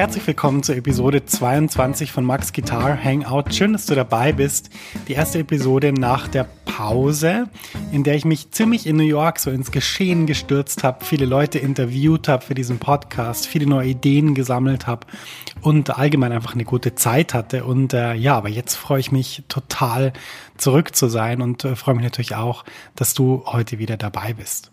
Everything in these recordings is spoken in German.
herzlich willkommen zur Episode 22 von Max Guitar Hangout. Schön, dass du dabei bist. Die erste Episode nach der Pause, in der ich mich ziemlich in New York so ins Geschehen gestürzt habe, viele Leute interviewt habe für diesen Podcast, viele neue Ideen gesammelt habe und allgemein einfach eine gute Zeit hatte. Und äh, ja, aber jetzt freue ich mich total zurück zu sein und äh, freue mich natürlich auch, dass du heute wieder dabei bist.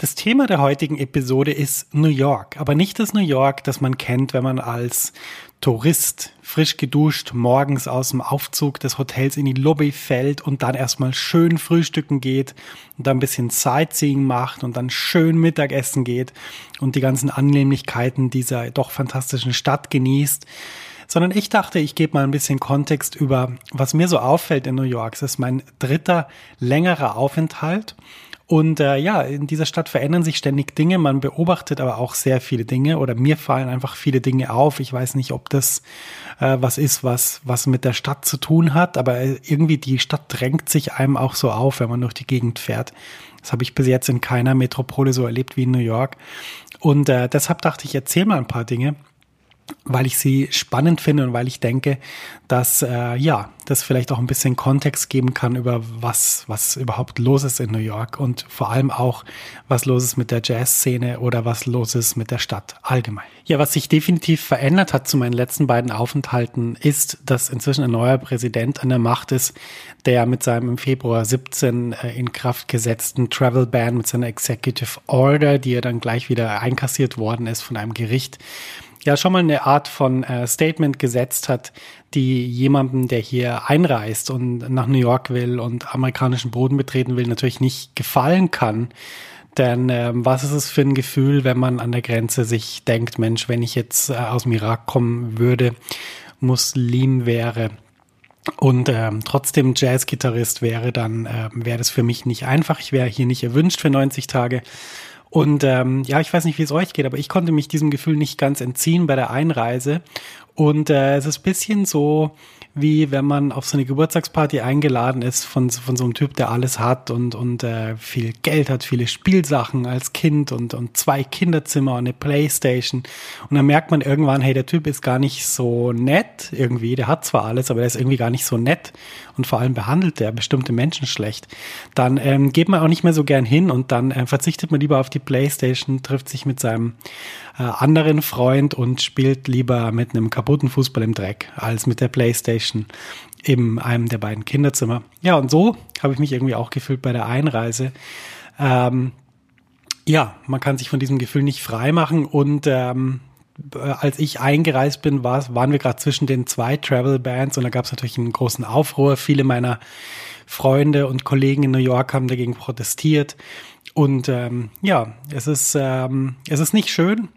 Das Thema der heutigen Episode ist New York, aber nicht das New York, das man kennt, wenn man als Tourist frisch geduscht morgens aus dem Aufzug des Hotels in die Lobby fällt und dann erstmal schön frühstücken geht und dann ein bisschen Sightseeing macht und dann schön Mittagessen geht und die ganzen Annehmlichkeiten dieser doch fantastischen Stadt genießt sondern ich dachte, ich gebe mal ein bisschen Kontext über, was mir so auffällt in New York. Es ist mein dritter längerer Aufenthalt und äh, ja, in dieser Stadt verändern sich ständig Dinge. Man beobachtet aber auch sehr viele Dinge oder mir fallen einfach viele Dinge auf. Ich weiß nicht, ob das äh, was ist, was, was mit der Stadt zu tun hat, aber irgendwie die Stadt drängt sich einem auch so auf, wenn man durch die Gegend fährt. Das habe ich bis jetzt in keiner Metropole so erlebt wie in New York. Und äh, deshalb dachte ich, erzähle mal ein paar Dinge, weil ich sie spannend finde und weil ich denke, dass äh, ja, das vielleicht auch ein bisschen Kontext geben kann über was was überhaupt los ist in New York und vor allem auch was los ist mit der Jazzszene oder was los ist mit der Stadt allgemein. Ja, was sich definitiv verändert hat zu meinen letzten beiden Aufenthalten ist, dass inzwischen ein neuer Präsident an der Macht ist, der mit seinem im Februar 17 äh, in Kraft gesetzten Travel Ban mit seiner Executive Order, die ja dann gleich wieder einkassiert worden ist von einem Gericht ja schon mal eine Art von äh, Statement gesetzt hat, die jemandem, der hier einreist und nach New York will und amerikanischen Boden betreten will, natürlich nicht gefallen kann. Denn ähm, was ist es für ein Gefühl, wenn man an der Grenze sich denkt, Mensch, wenn ich jetzt äh, aus dem Irak kommen würde, Muslim wäre und ähm, trotzdem Jazzgitarrist wäre, dann äh, wäre das für mich nicht einfach. Ich wäre hier nicht erwünscht für 90 Tage. Und ähm, ja, ich weiß nicht, wie es euch geht, aber ich konnte mich diesem Gefühl nicht ganz entziehen bei der Einreise. Und äh, es ist bisschen so, wie wenn man auf so eine Geburtstagsparty eingeladen ist von, von so einem Typ, der alles hat und, und äh, viel Geld hat, viele Spielsachen als Kind und, und zwei Kinderzimmer und eine Playstation. Und dann merkt man irgendwann, hey, der Typ ist gar nicht so nett irgendwie. Der hat zwar alles, aber der ist irgendwie gar nicht so nett. Und vor allem behandelt der bestimmte Menschen schlecht. Dann ähm, geht man auch nicht mehr so gern hin und dann äh, verzichtet man lieber auf die Playstation, trifft sich mit seinem äh, anderen Freund und spielt lieber mit einem kaputten Fußball im Dreck als mit der Playstation in einem der beiden Kinderzimmer. Ja, und so habe ich mich irgendwie auch gefühlt bei der Einreise. Ähm, ja, man kann sich von diesem Gefühl nicht frei machen und ähm, äh, als ich eingereist bin, war, waren wir gerade zwischen den zwei Travel Bands und da gab es natürlich einen großen Aufruhr. Viele meiner Freunde und Kollegen in New York haben dagegen protestiert. Und ähm, ja, es ist, ähm, es ist nicht schön,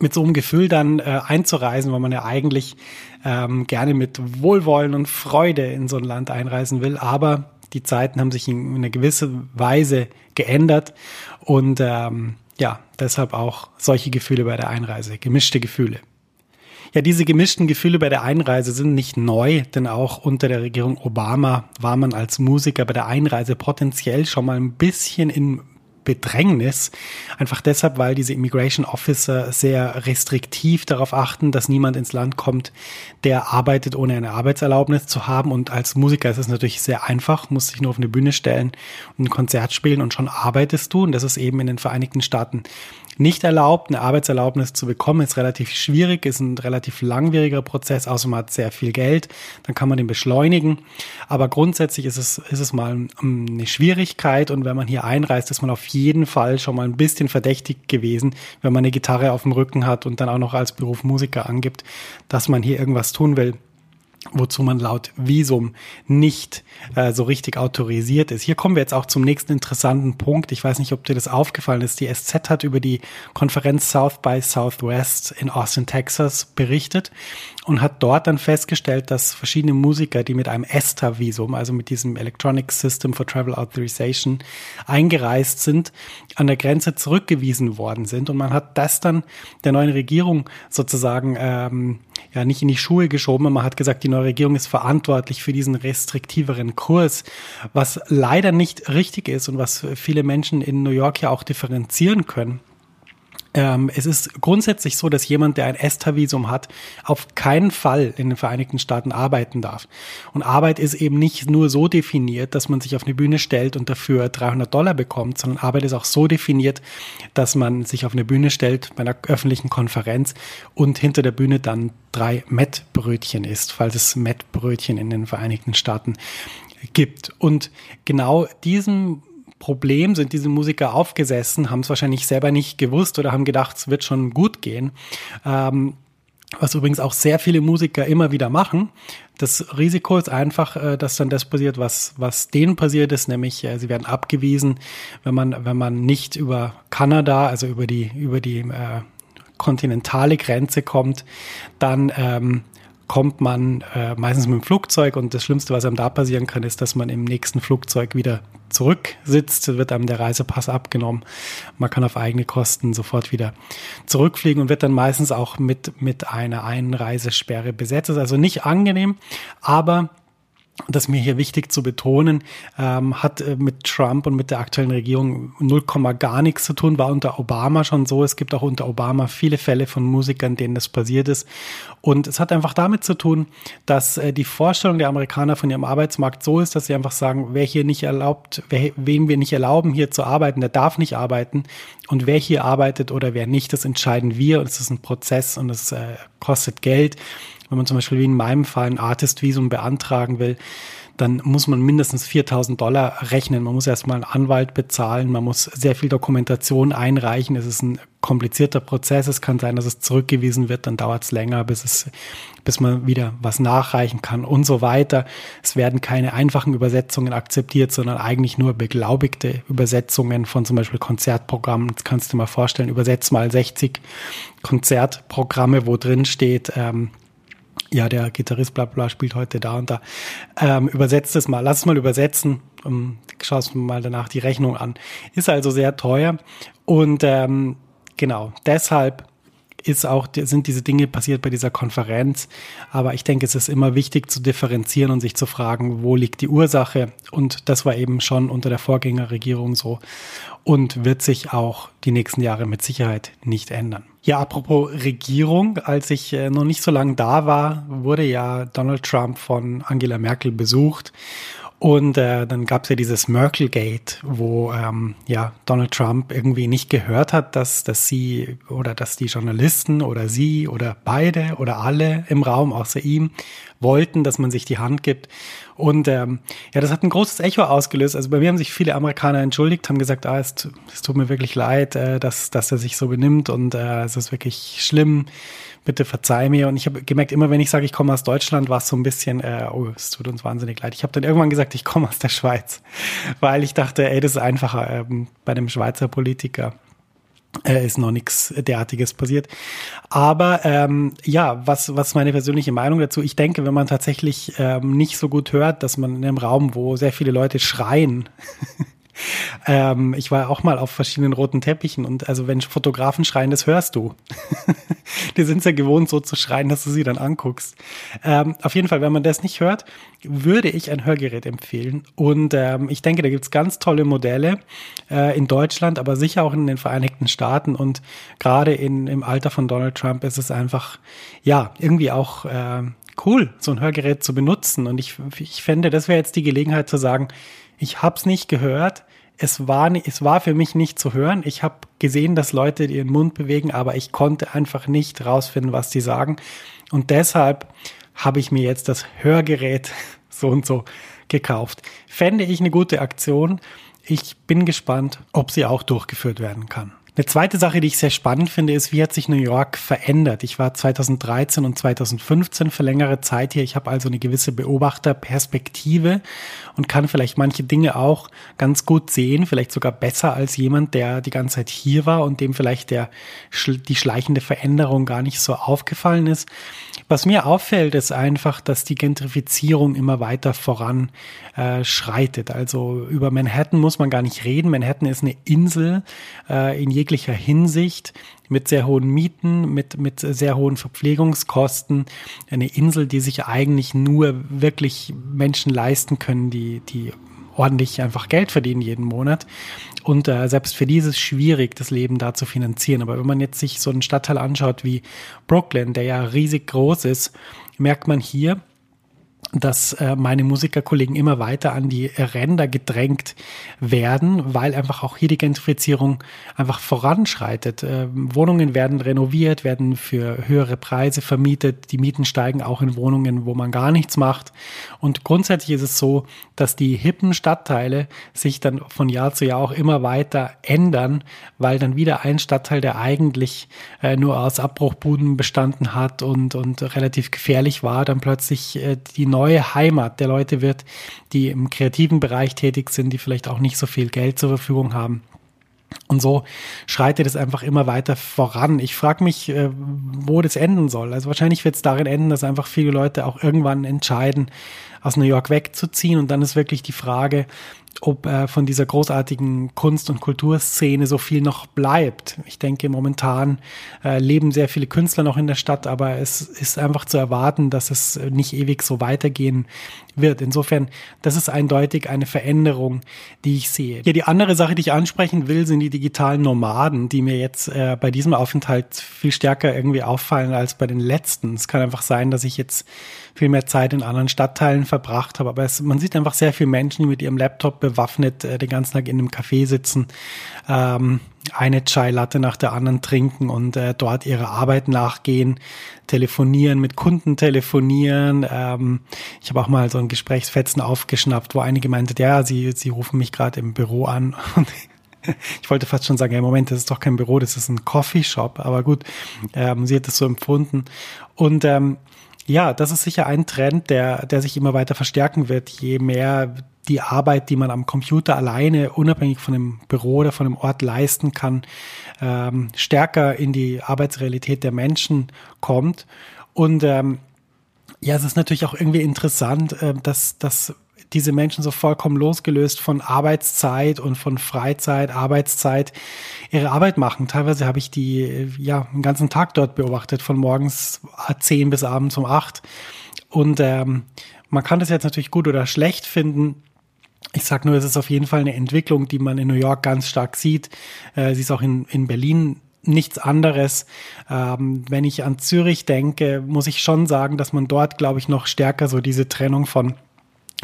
mit so einem Gefühl dann äh, einzureisen, weil man ja eigentlich ähm, gerne mit Wohlwollen und Freude in so ein Land einreisen will. Aber die Zeiten haben sich in einer gewissen Weise geändert und ähm, ja, deshalb auch solche Gefühle bei der Einreise, gemischte Gefühle. Ja, diese gemischten Gefühle bei der Einreise sind nicht neu, denn auch unter der Regierung Obama war man als Musiker bei der Einreise potenziell schon mal ein bisschen in Bedrängnis. Einfach deshalb, weil diese Immigration Officer sehr restriktiv darauf achten, dass niemand ins Land kommt, der arbeitet, ohne eine Arbeitserlaubnis zu haben. Und als Musiker ist es natürlich sehr einfach, muss sich nur auf eine Bühne stellen und ein Konzert spielen und schon arbeitest du. Und das ist eben in den Vereinigten Staaten nicht erlaubt. Eine Arbeitserlaubnis zu bekommen ist relativ schwierig, ist ein relativ langwieriger Prozess, außer man hat sehr viel Geld, dann kann man den beschleunigen. Aber grundsätzlich ist es, ist es mal eine Schwierigkeit und wenn man hier einreist, ist man auf jeden Fall schon mal ein bisschen verdächtig gewesen, wenn man eine Gitarre auf dem Rücken hat und dann auch noch als Beruf Musiker angibt, dass man hier irgendwas tun will wozu man laut Visum nicht äh, so richtig autorisiert ist. Hier kommen wir jetzt auch zum nächsten interessanten Punkt. Ich weiß nicht, ob dir das aufgefallen ist. Die SZ hat über die Konferenz South by Southwest in Austin, Texas berichtet und hat dort dann festgestellt, dass verschiedene Musiker, die mit einem ESTA-Visum, also mit diesem Electronic System for Travel Authorization, eingereist sind, an der Grenze zurückgewiesen worden sind. Und man hat das dann der neuen Regierung sozusagen ähm, ja nicht in die Schuhe geschoben. Man hat gesagt, die neue Regierung ist verantwortlich für diesen restriktiveren Kurs, was leider nicht richtig ist und was viele Menschen in New York ja auch differenzieren können. Ähm, es ist grundsätzlich so, dass jemand, der ein ESTA-Visum hat, auf keinen Fall in den Vereinigten Staaten arbeiten darf. Und Arbeit ist eben nicht nur so definiert, dass man sich auf eine Bühne stellt und dafür 300 Dollar bekommt, sondern Arbeit ist auch so definiert, dass man sich auf eine Bühne stellt bei einer öffentlichen Konferenz und hinter der Bühne dann drei Mettbrötchen isst, falls es Mettbrötchen in den Vereinigten Staaten gibt. Und genau diesem Problem sind diese Musiker aufgesessen, haben es wahrscheinlich selber nicht gewusst oder haben gedacht, es wird schon gut gehen. Ähm, was übrigens auch sehr viele Musiker immer wieder machen. Das Risiko ist einfach, äh, dass dann das passiert, was, was denen passiert ist, nämlich äh, sie werden abgewiesen, wenn man, wenn man nicht über Kanada, also über die, über die äh, kontinentale Grenze kommt, dann ähm, kommt man äh, meistens mit dem Flugzeug und das Schlimmste, was einem da passieren kann, ist, dass man im nächsten Flugzeug wieder zurücksitzt, wird einem der Reisepass abgenommen. Man kann auf eigene Kosten sofort wieder zurückfliegen und wird dann meistens auch mit, mit einer Einreisesperre besetzt. Also nicht angenehm, aber das mir hier wichtig zu betonen, ähm, hat äh, mit Trump und mit der aktuellen Regierung 0, gar nichts zu tun, war unter Obama schon so. Es gibt auch unter Obama viele Fälle von Musikern, denen das passiert ist. Und es hat einfach damit zu tun, dass äh, die Vorstellung der Amerikaner von ihrem Arbeitsmarkt so ist, dass sie einfach sagen, wer hier nicht erlaubt, wer, wen wir nicht erlauben, hier zu arbeiten, der darf nicht arbeiten. Und wer hier arbeitet oder wer nicht, das entscheiden wir. Und es ist ein Prozess und es äh, kostet Geld. Wenn man zum Beispiel wie in meinem Fall ein Artist-Visum beantragen will, dann muss man mindestens 4000 Dollar rechnen. Man muss erstmal einen Anwalt bezahlen, man muss sehr viel Dokumentation einreichen. Es ist ein komplizierter Prozess. Es kann sein, dass es zurückgewiesen wird, dann dauert es länger, bis es, bis man wieder was nachreichen kann und so weiter. Es werden keine einfachen Übersetzungen akzeptiert, sondern eigentlich nur beglaubigte Übersetzungen von zum Beispiel Konzertprogrammen. Jetzt kannst du dir mal vorstellen, übersetzt mal 60 Konzertprogramme, wo drin steht, ähm, ja, der Gitarrist bla bla spielt heute da und da. Ähm, übersetzt es mal, lass es mal übersetzen. Um, schaust mal danach die Rechnung an. Ist also sehr teuer. Und ähm, genau, deshalb ist auch, sind diese Dinge passiert bei dieser Konferenz. Aber ich denke, es ist immer wichtig zu differenzieren und sich zu fragen, wo liegt die Ursache? Und das war eben schon unter der Vorgängerregierung so und wird sich auch die nächsten Jahre mit Sicherheit nicht ändern. Ja, apropos Regierung, als ich äh, noch nicht so lange da war, wurde ja Donald Trump von Angela Merkel besucht und äh, dann gab es ja dieses Merkelgate, wo ähm, ja Donald Trump irgendwie nicht gehört hat, dass, dass sie oder dass die Journalisten oder sie oder beide oder alle im Raum außer ihm wollten, dass man sich die Hand gibt. Und ähm, ja, das hat ein großes Echo ausgelöst. Also bei mir haben sich viele Amerikaner entschuldigt, haben gesagt, ah, es, es tut mir wirklich leid, äh, dass, dass er sich so benimmt und äh, es ist wirklich schlimm bitte verzeih mir. Und ich habe gemerkt, immer wenn ich sage, ich komme aus Deutschland, war es so ein bisschen, äh, oh, es tut uns wahnsinnig leid. Ich habe dann irgendwann gesagt, ich komme aus der Schweiz, weil ich dachte, ey, das ist einfacher ähm, bei dem Schweizer Politiker. Äh, ist noch nichts derartiges passiert. Aber ähm, ja, was, was meine persönliche Meinung dazu? Ich denke, wenn man tatsächlich ähm, nicht so gut hört, dass man in einem Raum, wo sehr viele Leute schreien, ähm, ich war auch mal auf verschiedenen roten Teppichen und also wenn Fotografen schreien, das hörst du. die sind ja gewohnt, so zu schreien, dass du sie dann anguckst. Ähm, auf jeden Fall, wenn man das nicht hört, würde ich ein Hörgerät empfehlen. Und ähm, ich denke, da gibt's ganz tolle Modelle äh, in Deutschland, aber sicher auch in den Vereinigten Staaten. Und gerade im Alter von Donald Trump ist es einfach, ja, irgendwie auch äh, cool, so ein Hörgerät zu benutzen. Und ich, ich fände, das wäre jetzt die Gelegenheit zu sagen, ich habe es nicht gehört. Es war, es war für mich nicht zu hören. Ich habe gesehen, dass Leute ihren Mund bewegen, aber ich konnte einfach nicht rausfinden, was die sagen. Und deshalb habe ich mir jetzt das Hörgerät so und so gekauft. Fände ich eine gute Aktion. Ich bin gespannt, ob sie auch durchgeführt werden kann. Eine zweite Sache, die ich sehr spannend finde, ist, wie hat sich New York verändert? Ich war 2013 und 2015 für längere Zeit hier. Ich habe also eine gewisse Beobachterperspektive und kann vielleicht manche Dinge auch ganz gut sehen, vielleicht sogar besser als jemand, der die ganze Zeit hier war und dem vielleicht der, die schleichende Veränderung gar nicht so aufgefallen ist. Was mir auffällt, ist einfach, dass die Gentrifizierung immer weiter voran äh, schreitet. Also über Manhattan muss man gar nicht reden. Manhattan ist eine Insel äh, in jeglicher Hinsicht mit sehr hohen Mieten, mit, mit sehr hohen Verpflegungskosten. Eine Insel, die sich eigentlich nur wirklich Menschen leisten können, die, die ordentlich einfach Geld verdienen jeden Monat. Und äh, selbst für dieses schwierig, das Leben da zu finanzieren. Aber wenn man jetzt sich so einen Stadtteil anschaut wie Brooklyn, der ja riesig groß ist, merkt man hier, dass äh, meine Musikerkollegen immer weiter an die Ränder gedrängt werden, weil einfach auch hier die Gentrifizierung einfach voranschreitet. Äh, Wohnungen werden renoviert, werden für höhere Preise vermietet, die Mieten steigen auch in Wohnungen, wo man gar nichts macht. Und grundsätzlich ist es so, dass die hippen Stadtteile sich dann von Jahr zu Jahr auch immer weiter ändern, weil dann wieder ein Stadtteil, der eigentlich äh, nur aus Abbruchbuden bestanden hat und, und relativ gefährlich war, dann plötzlich äh, die neue Heimat der Leute wird, die im kreativen Bereich tätig sind, die vielleicht auch nicht so viel Geld zur Verfügung haben. Und so schreitet es einfach immer weiter voran. Ich frage mich, äh, wo das enden soll. Also wahrscheinlich wird es darin enden, dass einfach viele Leute auch irgendwann entscheiden, aus New York wegzuziehen. Und dann ist wirklich die Frage, ob äh, von dieser großartigen Kunst- und Kulturszene so viel noch bleibt. Ich denke, momentan äh, leben sehr viele Künstler noch in der Stadt, aber es ist einfach zu erwarten, dass es nicht ewig so weitergehen wird. Insofern, das ist eindeutig eine Veränderung, die ich sehe. Ja, die andere Sache, die ich ansprechen will, sind die digitalen Nomaden, die mir jetzt äh, bei diesem Aufenthalt viel stärker irgendwie auffallen als bei den letzten. Es kann einfach sein, dass ich jetzt viel mehr Zeit in anderen Stadtteilen verbracht habe. Aber es, man sieht einfach sehr viele Menschen, die mit ihrem Laptop bewaffnet äh, den ganzen Tag in einem Café sitzen, ähm, eine Chai Latte nach der anderen trinken und äh, dort ihrer Arbeit nachgehen, telefonieren, mit Kunden telefonieren. Ähm, ich habe auch mal so ein Gesprächsfetzen aufgeschnappt, wo einige meinte, ja, sie, sie rufen mich gerade im Büro an und ich wollte fast schon sagen, ja, Moment, das ist doch kein Büro, das ist ein Coffeeshop, aber gut, ähm, sie hat es so empfunden. Und ähm, ja, das ist sicher ein Trend, der, der sich immer weiter verstärken wird, je mehr die Arbeit, die man am Computer alleine, unabhängig von dem Büro oder von dem Ort leisten kann, ähm, stärker in die Arbeitsrealität der Menschen kommt. Und ähm, ja, es ist natürlich auch irgendwie interessant, äh, dass, dass diese Menschen so vollkommen losgelöst von Arbeitszeit und von Freizeit, Arbeitszeit ihre Arbeit machen. Teilweise habe ich die ja einen ganzen Tag dort beobachtet, von morgens 10 bis abends um 8. Und ähm, man kann das jetzt natürlich gut oder schlecht finden. Ich sage nur, es ist auf jeden Fall eine Entwicklung, die man in New York ganz stark sieht. Äh, sie ist auch in, in Berlin nichts anderes. Ähm, wenn ich an Zürich denke, muss ich schon sagen, dass man dort, glaube ich, noch stärker so diese Trennung von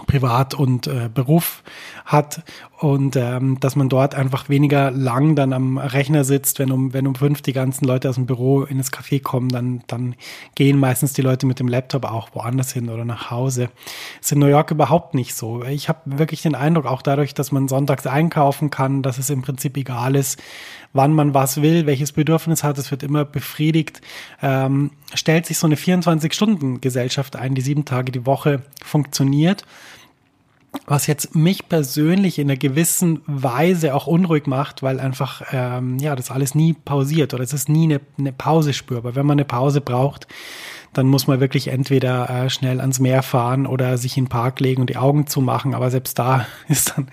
Privat und äh, Beruf hat und ähm, dass man dort einfach weniger lang dann am Rechner sitzt, wenn um wenn um fünf die ganzen Leute aus dem Büro in das Café kommen, dann dann gehen meistens die Leute mit dem Laptop auch woanders hin oder nach Hause. Ist in New York überhaupt nicht so. Ich habe wirklich den Eindruck, auch dadurch, dass man sonntags einkaufen kann, dass es im Prinzip egal ist, wann man was will, welches Bedürfnis hat, es wird immer befriedigt, ähm, stellt sich so eine 24-Stunden-Gesellschaft ein, die sieben Tage die Woche funktioniert. Was jetzt mich persönlich in einer gewissen Weise auch unruhig macht, weil einfach ähm, ja das alles nie pausiert oder es ist nie eine, eine Pause spürbar. Wenn man eine Pause braucht, dann muss man wirklich entweder äh, schnell ans Meer fahren oder sich in den Park legen und die Augen zumachen. Aber selbst da ist dann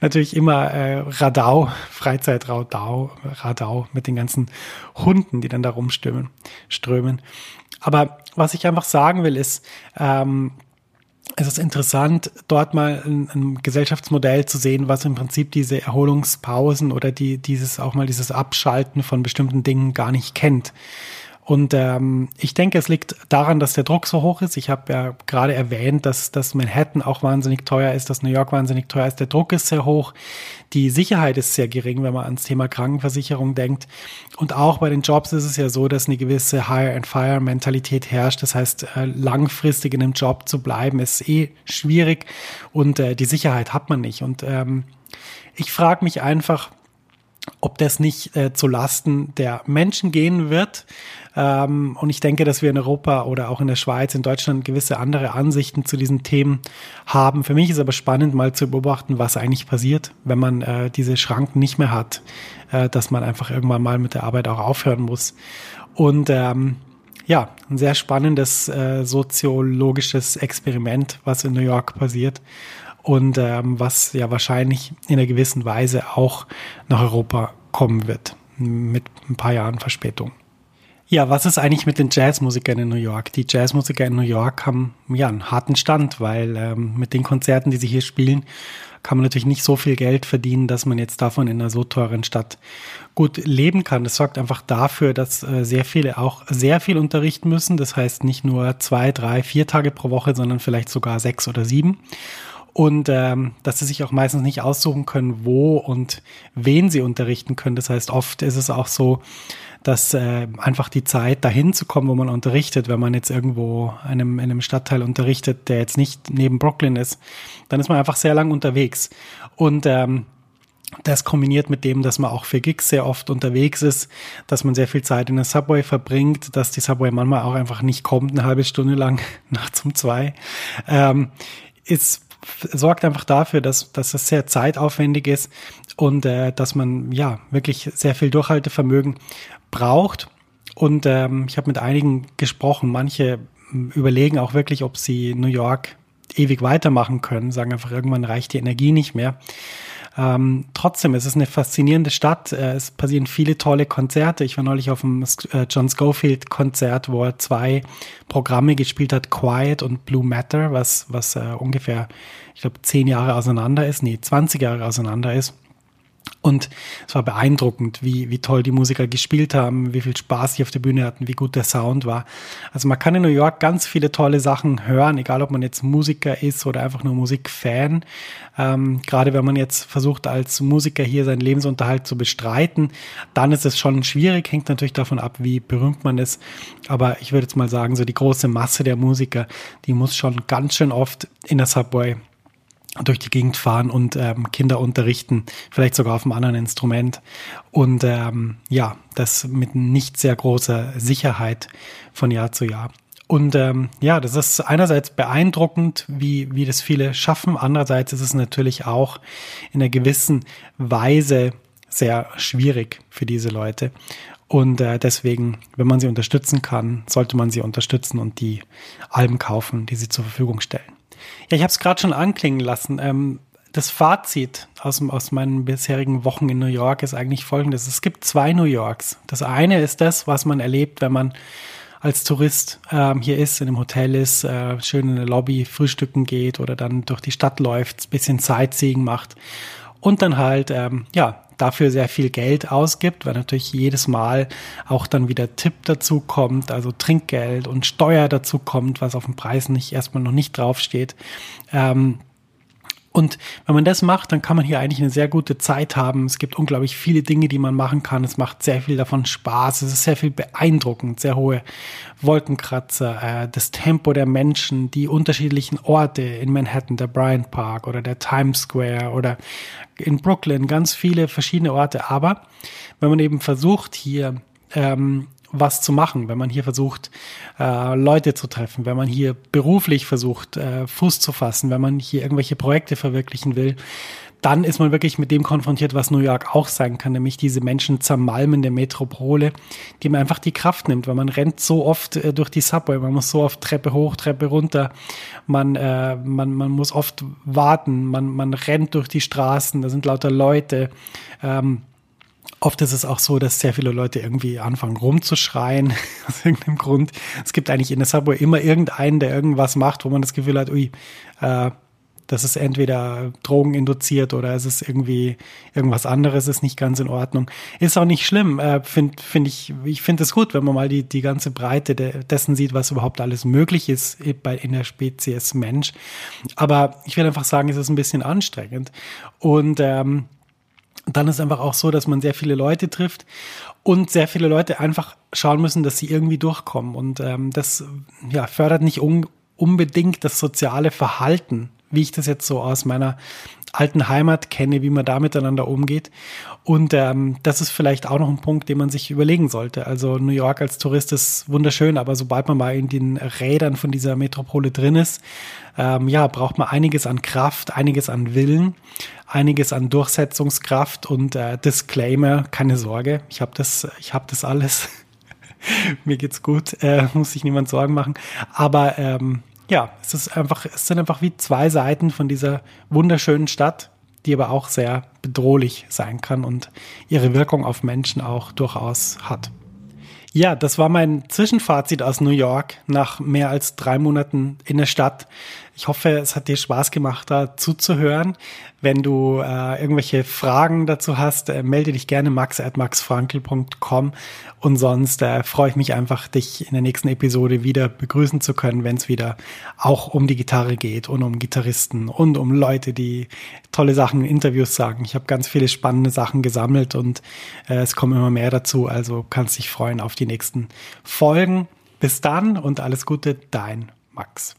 natürlich immer äh, Radau, Freizeitradau, Radau mit den ganzen Hunden, die dann da rumstürmen, strömen. Aber was ich einfach sagen will, ist, ähm, es ist interessant, dort mal ein, ein, Gesellschaftsmodell zu sehen, was im Prinzip diese Erholungspausen oder die, dieses auch mal dieses Abschalten von bestimmten Dingen gar nicht kennt. Und ähm, ich denke, es liegt daran, dass der Druck so hoch ist. Ich habe ja gerade erwähnt, dass, dass Manhattan auch wahnsinnig teuer ist, dass New York wahnsinnig teuer ist. Der Druck ist sehr hoch. Die Sicherheit ist sehr gering, wenn man ans Thema Krankenversicherung denkt. Und auch bei den Jobs ist es ja so, dass eine gewisse Hire-and-Fire-Mentalität herrscht. Das heißt, äh, langfristig in einem Job zu bleiben, ist eh schwierig und äh, die Sicherheit hat man nicht. Und ähm, ich frage mich einfach, ob das nicht äh, zu Lasten der Menschen gehen wird. Ähm, und ich denke, dass wir in Europa oder auch in der Schweiz, in Deutschland gewisse andere Ansichten zu diesen Themen haben. Für mich ist aber spannend, mal zu beobachten, was eigentlich passiert, wenn man äh, diese Schranken nicht mehr hat, äh, dass man einfach irgendwann mal mit der Arbeit auch aufhören muss. Und ähm, ja, ein sehr spannendes äh, soziologisches Experiment, was in New York passiert und ähm, was ja wahrscheinlich in einer gewissen Weise auch nach Europa kommen wird, mit ein paar Jahren Verspätung. Ja, was ist eigentlich mit den Jazzmusikern in New York? Die Jazzmusiker in New York haben ja einen harten Stand, weil ähm, mit den Konzerten, die sie hier spielen, kann man natürlich nicht so viel Geld verdienen, dass man jetzt davon in einer so teuren Stadt gut leben kann. Das sorgt einfach dafür, dass äh, sehr viele auch sehr viel unterrichten müssen. Das heißt nicht nur zwei, drei, vier Tage pro Woche, sondern vielleicht sogar sechs oder sieben und ähm, dass sie sich auch meistens nicht aussuchen können, wo und wen sie unterrichten können. Das heißt, oft ist es auch so, dass äh, einfach die Zeit dahin zu kommen, wo man unterrichtet, wenn man jetzt irgendwo einem, in einem Stadtteil unterrichtet, der jetzt nicht neben Brooklyn ist, dann ist man einfach sehr lang unterwegs. Und ähm, das kombiniert mit dem, dass man auch für Gigs sehr oft unterwegs ist, dass man sehr viel Zeit in der Subway verbringt, dass die Subway manchmal auch einfach nicht kommt, eine halbe Stunde lang, nachts um zwei, ähm, ist sorgt einfach dafür, dass, dass es sehr zeitaufwendig ist und äh, dass man ja wirklich sehr viel Durchhaltevermögen braucht. Und ähm, ich habe mit einigen gesprochen. Manche hm, überlegen auch wirklich, ob sie New York ewig weitermachen können, sagen einfach, irgendwann reicht die Energie nicht mehr. Ähm, trotzdem, es ist eine faszinierende Stadt. Äh, es passieren viele tolle Konzerte. Ich war neulich auf dem äh, John Schofield Konzert, wo er zwei Programme gespielt hat, Quiet und Blue Matter, was, was äh, ungefähr, ich glaube, zehn Jahre auseinander ist, nee, 20 Jahre auseinander ist. Und es war beeindruckend, wie, wie toll die Musiker gespielt haben, wie viel Spaß sie auf der Bühne hatten, wie gut der Sound war. Also man kann in New York ganz viele tolle Sachen hören, egal ob man jetzt Musiker ist oder einfach nur Musikfan. Ähm, gerade wenn man jetzt versucht, als Musiker hier seinen Lebensunterhalt zu bestreiten, dann ist es schon schwierig, hängt natürlich davon ab, wie berühmt man ist. Aber ich würde jetzt mal sagen, so die große Masse der Musiker, die muss schon ganz schön oft in der Subway durch die Gegend fahren und ähm, Kinder unterrichten, vielleicht sogar auf einem anderen Instrument. Und ähm, ja, das mit nicht sehr großer Sicherheit von Jahr zu Jahr. Und ähm, ja, das ist einerseits beeindruckend, wie, wie das viele schaffen. Andererseits ist es natürlich auch in einer gewissen Weise sehr schwierig für diese Leute. Und äh, deswegen, wenn man sie unterstützen kann, sollte man sie unterstützen und die Alben kaufen, die sie zur Verfügung stellen. Ja, ich habe es gerade schon anklingen lassen. Ähm, das Fazit aus, aus meinen bisherigen Wochen in New York ist eigentlich folgendes. Es gibt zwei New Yorks. Das eine ist das, was man erlebt, wenn man als Tourist ähm, hier ist, in einem Hotel ist, äh, schön in der Lobby frühstücken geht oder dann durch die Stadt läuft, bisschen Sightseeing macht und dann halt, ähm, ja, dafür sehr viel Geld ausgibt, weil natürlich jedes Mal auch dann wieder Tipp dazu kommt, also Trinkgeld und Steuer dazu kommt, was auf dem Preis nicht erstmal noch nicht draufsteht. Ähm, und wenn man das macht, dann kann man hier eigentlich eine sehr gute Zeit haben. Es gibt unglaublich viele Dinge, die man machen kann. Es macht sehr viel davon Spaß. Es ist sehr viel beeindruckend. Sehr hohe Wolkenkratzer, äh, das Tempo der Menschen, die unterschiedlichen Orte in Manhattan, der Bryant Park oder der Times Square oder in Brooklyn, ganz viele verschiedene Orte. Aber wenn man eben versucht, hier ähm, was zu machen, wenn man hier versucht, äh, Leute zu treffen, wenn man hier beruflich versucht, äh, Fuß zu fassen, wenn man hier irgendwelche Projekte verwirklichen will, dann ist man wirklich mit dem konfrontiert, was New York auch sein kann, nämlich diese Menschen zermalmende Metropole, die man einfach die Kraft nimmt, weil man rennt so oft äh, durch die Subway, man muss so oft Treppe hoch, Treppe runter, man, äh, man, man muss oft warten, man, man rennt durch die Straßen, da sind lauter Leute. Ähm, Oft ist es auch so, dass sehr viele Leute irgendwie anfangen rumzuschreien aus irgendeinem Grund. Es gibt eigentlich in der Subway immer irgendeinen, der irgendwas macht, wo man das Gefühl hat, ui, äh, das ist entweder Drogen induziert oder es ist irgendwie irgendwas anderes, ist nicht ganz in Ordnung. Ist auch nicht schlimm, äh, finde find ich, ich finde es gut, wenn man mal die, die ganze Breite de, dessen sieht, was überhaupt alles möglich ist bei, in der Spezies Mensch. Aber ich will einfach sagen, es ist ein bisschen anstrengend. Und ähm, dann ist einfach auch so, dass man sehr viele Leute trifft und sehr viele Leute einfach schauen müssen, dass sie irgendwie durchkommen. Und ähm, das ja, fördert nicht un unbedingt das soziale Verhalten wie ich das jetzt so aus meiner alten Heimat kenne, wie man da miteinander umgeht. Und ähm, das ist vielleicht auch noch ein Punkt, den man sich überlegen sollte. Also New York als Tourist ist wunderschön, aber sobald man mal in den Rädern von dieser Metropole drin ist, ähm, ja, braucht man einiges an Kraft, einiges an Willen, einiges an Durchsetzungskraft und äh, Disclaimer, keine Sorge, ich habe das, ich habe das alles. Mir geht's gut, äh, muss sich niemand Sorgen machen. Aber ähm, ja, es ist einfach, es sind einfach wie zwei Seiten von dieser wunderschönen Stadt, die aber auch sehr bedrohlich sein kann und ihre Wirkung auf Menschen auch durchaus hat. Ja, das war mein Zwischenfazit aus New York nach mehr als drei Monaten in der Stadt. Ich hoffe, es hat dir Spaß gemacht, da zuzuhören. Wenn du äh, irgendwelche Fragen dazu hast, äh, melde dich gerne max at maxfrankel.com und sonst äh, freue ich mich einfach, dich in der nächsten Episode wieder begrüßen zu können, wenn es wieder auch um die Gitarre geht und um Gitarristen und um Leute, die tolle Sachen in Interviews sagen. Ich habe ganz viele spannende Sachen gesammelt und äh, es kommen immer mehr dazu, also kannst dich freuen auf die nächsten Folgen. Bis dann und alles Gute, dein Max.